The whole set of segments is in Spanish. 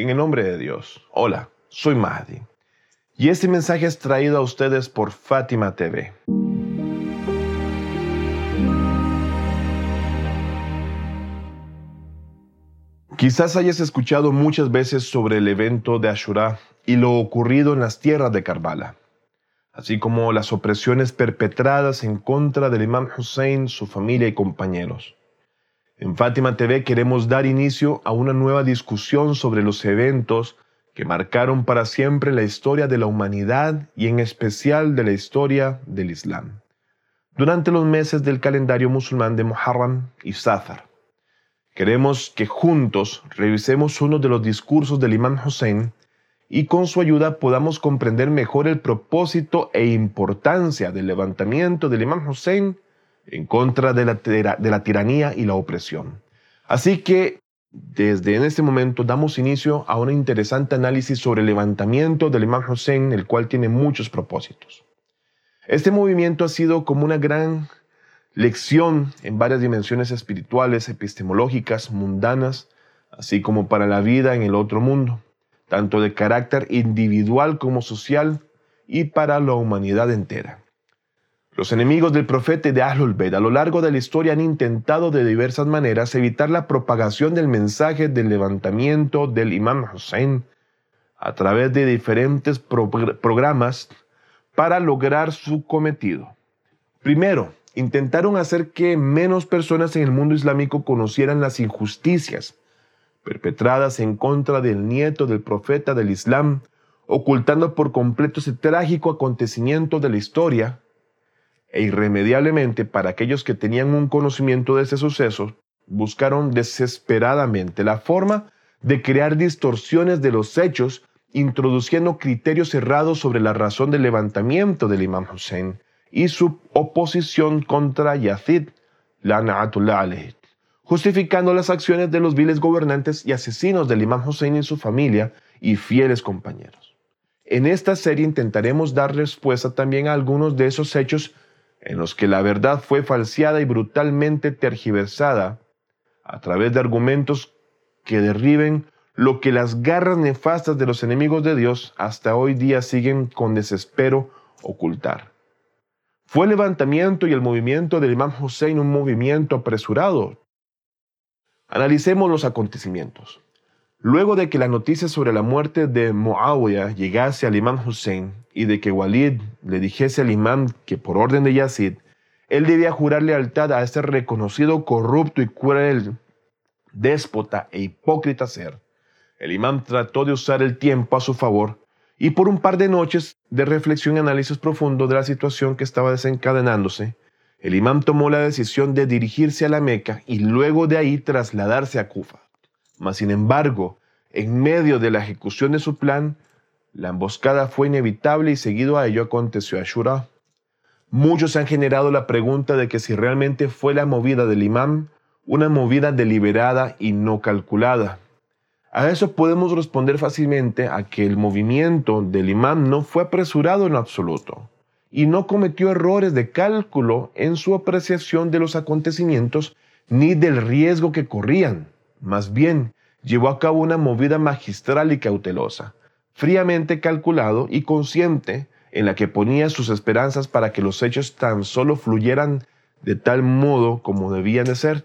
En el nombre de Dios. Hola, soy Mahdi. Y este mensaje es traído a ustedes por Fátima TV. Quizás hayas escuchado muchas veces sobre el evento de Ashura y lo ocurrido en las tierras de Karbala, así como las opresiones perpetradas en contra del imam Hussein, su familia y compañeros. En Fátima TV queremos dar inicio a una nueva discusión sobre los eventos que marcaron para siempre la historia de la humanidad y en especial de la historia del Islam, durante los meses del calendario musulmán de Muharram y Safar. Queremos que juntos revisemos uno de los discursos del imam Hussein y con su ayuda podamos comprender mejor el propósito e importancia del levantamiento del imam Hussein en contra de la, tiranía y la opresión. Así que desde en este momento damos inicio a un interesante análisis sobre el levantamiento del imam Hussein, el cual tiene muchos propósitos. Este movimiento ha sido como una gran lección en varias dimensiones espirituales, epistemológicas, mundanas, así como para la vida en el otro mundo, tanto de carácter individual como social y para la humanidad entera. Los enemigos del profeta de Ahlul a lo largo de la historia han intentado de diversas maneras evitar la propagación del mensaje del levantamiento del Imam Hussein a través de diferentes programas para lograr su cometido. Primero, intentaron hacer que menos personas en el mundo islámico conocieran las injusticias perpetradas en contra del nieto del profeta del Islam, ocultando por completo ese trágico acontecimiento de la historia, e irremediablemente para aquellos que tenían un conocimiento de ese suceso, buscaron desesperadamente la forma de crear distorsiones de los hechos, introduciendo criterios cerrados sobre la razón del levantamiento del imam Hussein, y su oposición contra Yazid, la justificando las acciones de los viles gobernantes y asesinos del imam Hussein y su familia y fieles compañeros. En esta serie intentaremos dar respuesta también a algunos de esos hechos en los que la verdad fue falseada y brutalmente tergiversada a través de argumentos que derriben lo que las garras nefastas de los enemigos de Dios hasta hoy día siguen con desespero ocultar. ¿Fue el levantamiento y el movimiento del imam Hussein un movimiento apresurado? Analicemos los acontecimientos. Luego de que la noticia sobre la muerte de Muawiyah llegase al imam Hussein y de que Walid le dijese al imam que por orden de Yazid, él debía jurar lealtad a este reconocido corrupto y cruel déspota e hipócrita ser, el imam trató de usar el tiempo a su favor y por un par de noches de reflexión y análisis profundo de la situación que estaba desencadenándose, el imam tomó la decisión de dirigirse a la Meca y luego de ahí trasladarse a Kufa. Mas, sin embargo, en medio de la ejecución de su plan, la emboscada fue inevitable y seguido a ello aconteció Ashura. Muchos han generado la pregunta de que si realmente fue la movida del imam una movida deliberada y no calculada. A eso podemos responder fácilmente a que el movimiento del imán no fue apresurado en absoluto y no cometió errores de cálculo en su apreciación de los acontecimientos ni del riesgo que corrían. Más bien, llevó a cabo una movida magistral y cautelosa, fríamente calculado y consciente en la que ponía sus esperanzas para que los hechos tan solo fluyeran de tal modo como debían de ser.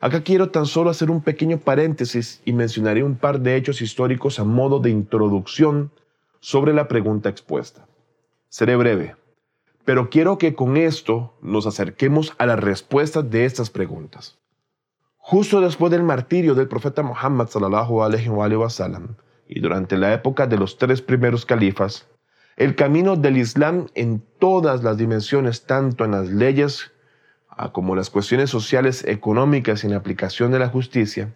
Acá quiero tan solo hacer un pequeño paréntesis y mencionaré un par de hechos históricos a modo de introducción sobre la pregunta expuesta. Seré breve, pero quiero que con esto nos acerquemos a la respuesta de estas preguntas. Justo después del martirio del profeta Muhammad sallallahu alaihi wa sallam y durante la época de los tres primeros califas, el camino del Islam en todas las dimensiones, tanto en las leyes como las cuestiones sociales, económicas y en la aplicación de la justicia,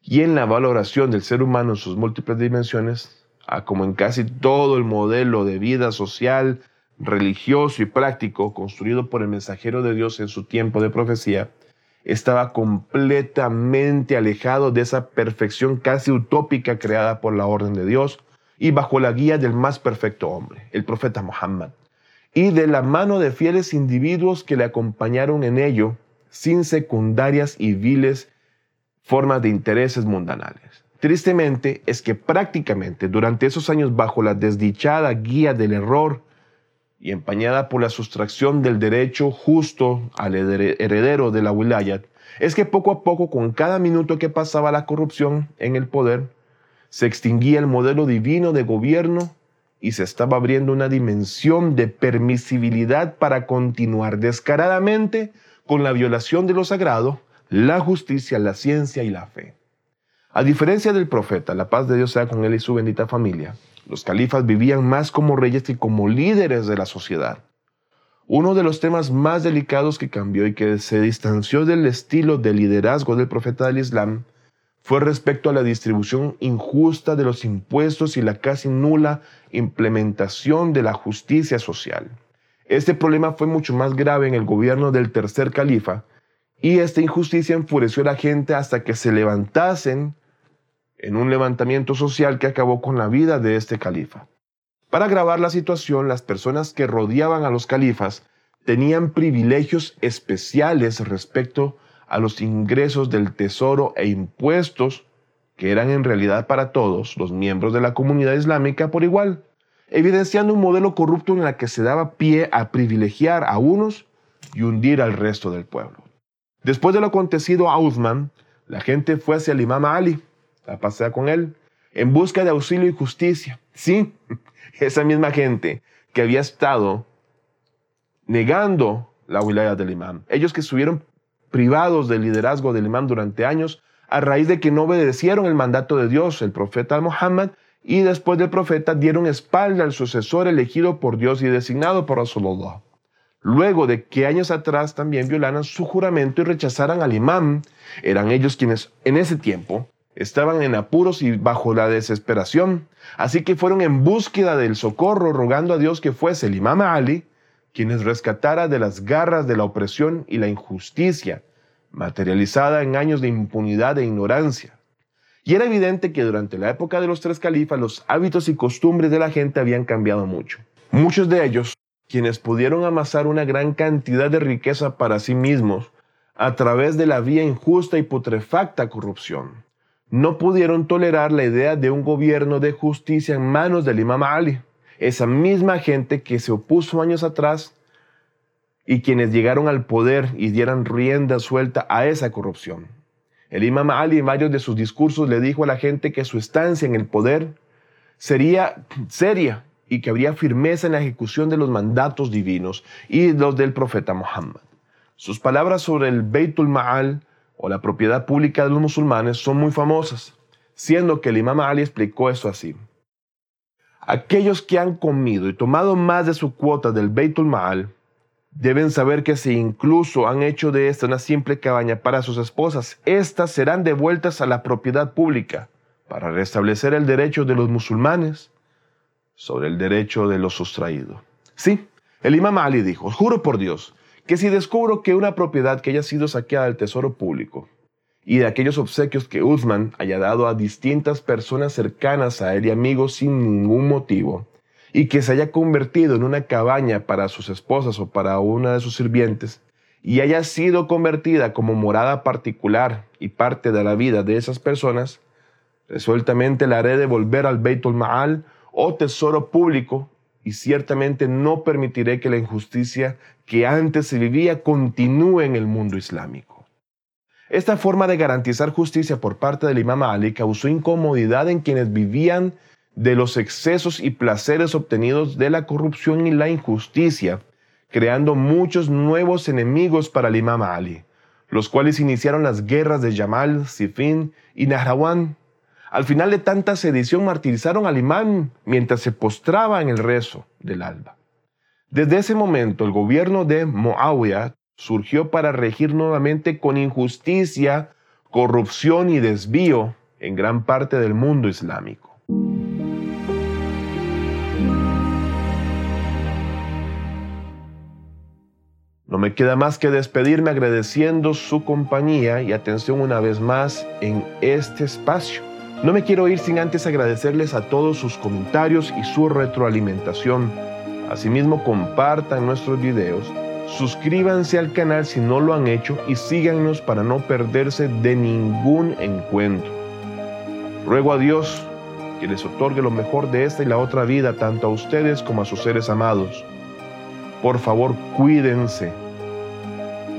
y en la valoración del ser humano en sus múltiples dimensiones, a como en casi todo el modelo de vida social, religioso y práctico construido por el mensajero de Dios en su tiempo de profecía, estaba completamente alejado de esa perfección casi utópica creada por la orden de Dios y bajo la guía del más perfecto hombre, el profeta Muhammad y de la mano de fieles individuos que le acompañaron en ello, sin secundarias y viles formas de intereses mundanales. Tristemente es que prácticamente durante esos años bajo la desdichada guía del error y empañada por la sustracción del derecho justo al heredero de la wilayat, es que poco a poco con cada minuto que pasaba la corrupción en el poder, se extinguía el modelo divino de gobierno y se estaba abriendo una dimensión de permisibilidad para continuar descaradamente con la violación de lo sagrado, la justicia, la ciencia y la fe. A diferencia del profeta, la paz de Dios sea con él y su bendita familia, los califas vivían más como reyes que como líderes de la sociedad. Uno de los temas más delicados que cambió y que se distanció del estilo de liderazgo del profeta del Islam fue respecto a la distribución injusta de los impuestos y la casi nula implementación de la justicia social. Este problema fue mucho más grave en el gobierno del tercer califa y esta injusticia enfureció a la gente hasta que se levantasen en un levantamiento social que acabó con la vida de este califa. Para agravar la situación, las personas que rodeaban a los califas tenían privilegios especiales respecto a los ingresos del tesoro e impuestos que eran en realidad para todos los miembros de la comunidad islámica por igual, evidenciando un modelo corrupto en el que se daba pie a privilegiar a unos y hundir al resto del pueblo. Después de lo acontecido a Uthman, la gente fue hacia el imam Ali, a pasear con él, en busca de auxilio y justicia. Sí, esa misma gente que había estado negando la wilaya del imam. Ellos que estuvieron privados del liderazgo del imán durante años a raíz de que no obedecieron el mandato de Dios, el profeta Muhammad, y después del profeta dieron espalda al sucesor elegido por Dios y designado por Rasulullah. Luego de que años atrás también violaran su juramento y rechazaran al imán, eran ellos quienes en ese tiempo estaban en apuros y bajo la desesperación, así que fueron en búsqueda del socorro rogando a Dios que fuese el imam Ali quienes rescatara de las garras de la opresión y la injusticia, materializada en años de impunidad e ignorancia. Y era evidente que durante la época de los tres califas los hábitos y costumbres de la gente habían cambiado mucho. Muchos de ellos, quienes pudieron amasar una gran cantidad de riqueza para sí mismos a través de la vía injusta y putrefacta corrupción, no pudieron tolerar la idea de un gobierno de justicia en manos del imam Ali esa misma gente que se opuso años atrás y quienes llegaron al poder y dieran rienda suelta a esa corrupción. El imam Ali en varios de sus discursos le dijo a la gente que su estancia en el poder sería seria y que habría firmeza en la ejecución de los mandatos divinos y los del profeta Muhammad. Sus palabras sobre el Beitul Ma'al o la propiedad pública de los musulmanes son muy famosas, siendo que el imam Ali explicó eso así. Aquellos que han comido y tomado más de su cuota del Beitul Maal deben saber que si incluso han hecho de esta una simple cabaña para sus esposas, éstas serán devueltas a la propiedad pública para restablecer el derecho de los musulmanes sobre el derecho de los sustraídos. Sí, el imam Ali dijo, juro por Dios, que si descubro que una propiedad que haya sido saqueada del tesoro público y de aquellos obsequios que Uthman haya dado a distintas personas cercanas a él y amigos sin ningún motivo, y que se haya convertido en una cabaña para sus esposas o para una de sus sirvientes, y haya sido convertida como morada particular y parte de la vida de esas personas, resueltamente la haré devolver al Beitul Ma'al o tesoro público y ciertamente no permitiré que la injusticia que antes se vivía continúe en el mundo islámico. Esta forma de garantizar justicia por parte del imam Ali causó incomodidad en quienes vivían de los excesos y placeres obtenidos de la corrupción y la injusticia, creando muchos nuevos enemigos para el imam Ali, los cuales iniciaron las guerras de Yamal, Sifin y Nahrawan. Al final de tanta sedición martirizaron al imam mientras se postraba en el rezo del alba. Desde ese momento el gobierno de Muawiyah surgió para regir nuevamente con injusticia, corrupción y desvío en gran parte del mundo islámico. No me queda más que despedirme agradeciendo su compañía y atención una vez más en este espacio. No me quiero ir sin antes agradecerles a todos sus comentarios y su retroalimentación. Asimismo, compartan nuestros videos Suscríbanse al canal si no lo han hecho y síganos para no perderse de ningún encuentro. Ruego a Dios que les otorgue lo mejor de esta y la otra vida, tanto a ustedes como a sus seres amados. Por favor, cuídense.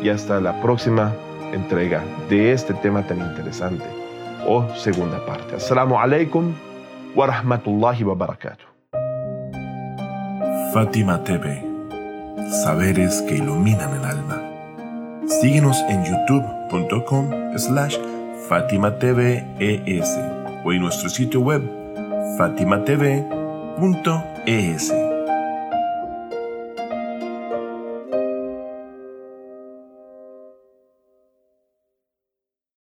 Y hasta la próxima entrega de este tema tan interesante o segunda parte. Assalamu alaikum wa rahmatullahi wa barakatuh. Fátima TV. Saberes que iluminan el alma. Síguenos en youtube.com slash Fátima TV ES o en nuestro sitio web fatimatv.es.